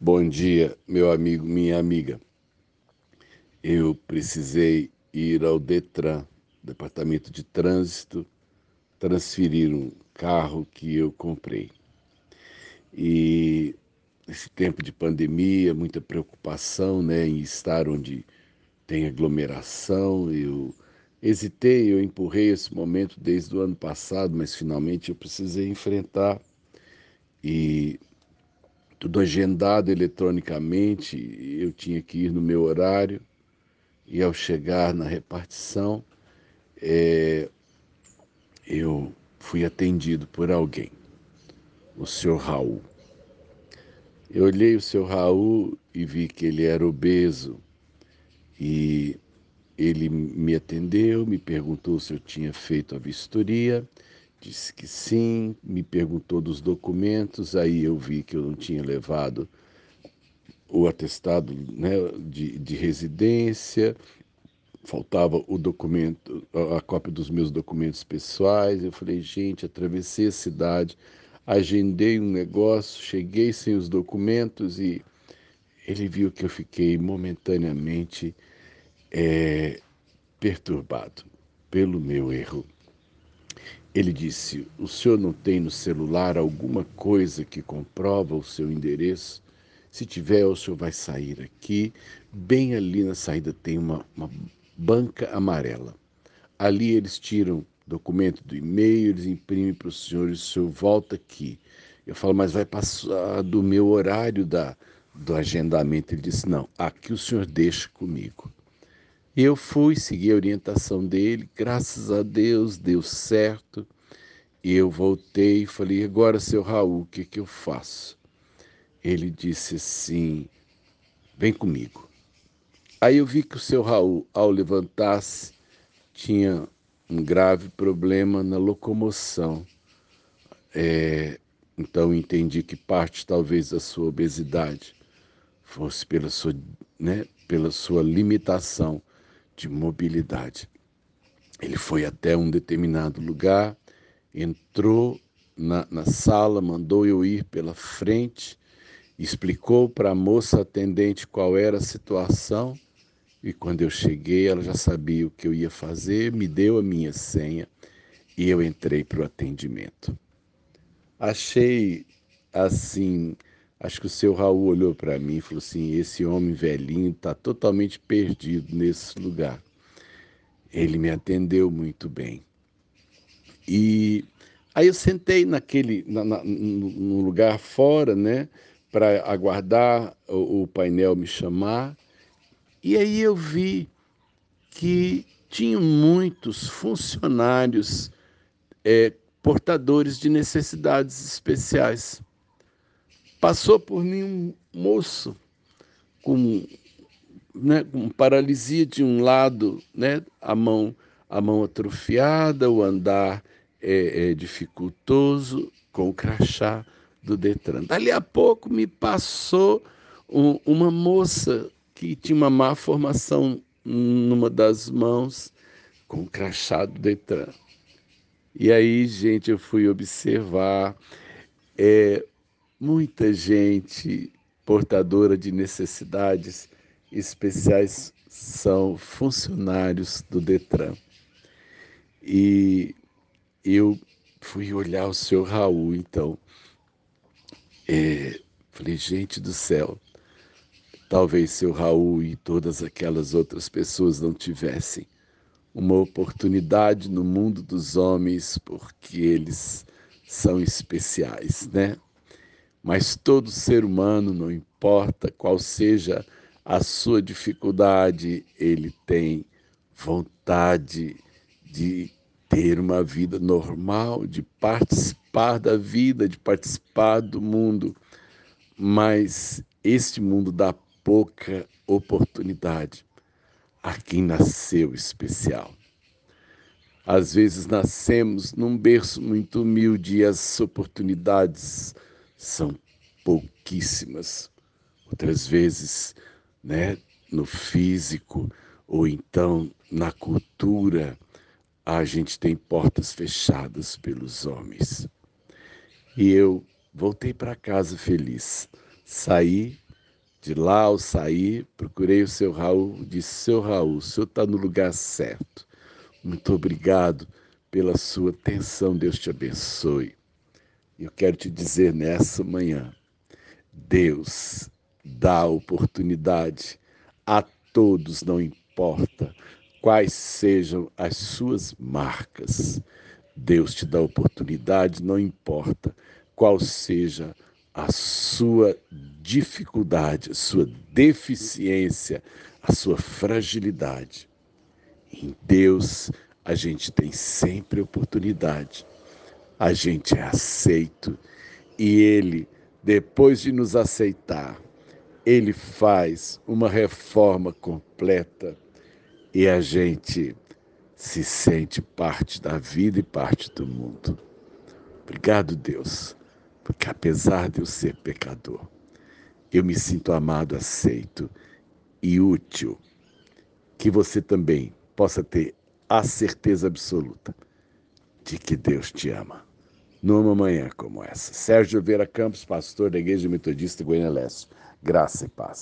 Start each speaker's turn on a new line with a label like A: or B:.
A: Bom dia, meu amigo, minha amiga. Eu precisei ir ao Detran, Departamento de Trânsito, transferir um carro que eu comprei. E nesse tempo de pandemia, muita preocupação né, em estar onde tem aglomeração. Eu hesitei, eu empurrei esse momento desde o ano passado, mas finalmente eu precisei enfrentar. E tudo agendado eletronicamente, eu tinha que ir no meu horário, e ao chegar na repartição, é, eu fui atendido por alguém, o senhor Raul. Eu olhei o senhor Raul e vi que ele era obeso, e ele me atendeu, me perguntou se eu tinha feito a vistoria, Disse que sim, me perguntou dos documentos, aí eu vi que eu não tinha levado o atestado né, de, de residência, faltava o documento, a cópia dos meus documentos pessoais. Eu falei, gente, atravessei a cidade, agendei um negócio, cheguei sem os documentos e ele viu que eu fiquei momentaneamente é, perturbado pelo meu erro. Ele disse: O senhor não tem no celular alguma coisa que comprova o seu endereço? Se tiver, o senhor vai sair aqui. Bem ali na saída tem uma, uma banca amarela. Ali eles tiram documento do e-mail, eles imprimem para o senhor e o senhor volta aqui. Eu falo, mas vai passar do meu horário da, do agendamento. Ele disse: Não, aqui o senhor deixa comigo. E eu fui, segui a orientação dele, graças a Deus deu certo. E eu voltei e falei: agora, seu Raul, o que, que eu faço? Ele disse assim: vem comigo. Aí eu vi que o seu Raul, ao levantar-se, tinha um grave problema na locomoção. É, então entendi que parte talvez da sua obesidade fosse pela sua, né, pela sua limitação de mobilidade. Ele foi até um determinado lugar, entrou na, na sala, mandou eu ir pela frente, explicou para a moça atendente qual era a situação e quando eu cheguei ela já sabia o que eu ia fazer, me deu a minha senha e eu entrei para o atendimento. Achei assim Acho que o seu Raul olhou para mim e falou assim: esse homem velhinho está totalmente perdido nesse lugar. Ele me atendeu muito bem. E aí eu sentei naquele, na, na, no lugar fora, né, para aguardar o, o painel me chamar. E aí eu vi que tinham muitos funcionários é, portadores de necessidades especiais. Passou por mim um moço com, né, com paralisia de um lado, né, a mão a mão atrofiada, o andar é, é dificultoso, com o crachá do Detran. Dali a pouco me passou um, uma moça que tinha uma má formação numa das mãos, com o crachá do Detran. E aí, gente, eu fui observar é, Muita gente portadora de necessidades especiais são funcionários do Detran. E eu fui olhar o senhor Raul, então. É, falei, gente do céu, talvez seu Raul e todas aquelas outras pessoas não tivessem uma oportunidade no mundo dos homens porque eles são especiais, né? Mas todo ser humano, não importa qual seja a sua dificuldade, ele tem vontade de ter uma vida normal, de participar da vida, de participar do mundo. Mas este mundo dá pouca oportunidade a quem nasceu especial. Às vezes nascemos num berço muito humilde e as oportunidades são pouquíssimas. Outras vezes, né, no físico ou então na cultura, a gente tem portas fechadas pelos homens. E eu voltei para casa feliz. Saí De lá ao sair, procurei o seu Raul, disse: Seu Raul, o senhor está no lugar certo. Muito obrigado pela sua atenção, Deus te abençoe. Eu quero te dizer nessa manhã: Deus dá oportunidade a todos, não importa quais sejam as suas marcas. Deus te dá oportunidade, não importa qual seja a sua dificuldade, a sua deficiência, a sua fragilidade. Em Deus, a gente tem sempre oportunidade. A gente é aceito e Ele, depois de nos aceitar, Ele faz uma reforma completa e a gente se sente parte da vida e parte do mundo. Obrigado, Deus, porque apesar de eu ser pecador, eu me sinto amado, aceito e útil. Que você também possa ter a certeza absoluta de que Deus te ama. Numa manhã como essa. Sérgio Vera Campos, pastor da Igreja Metodista Goiânia Leste. Graça e paz.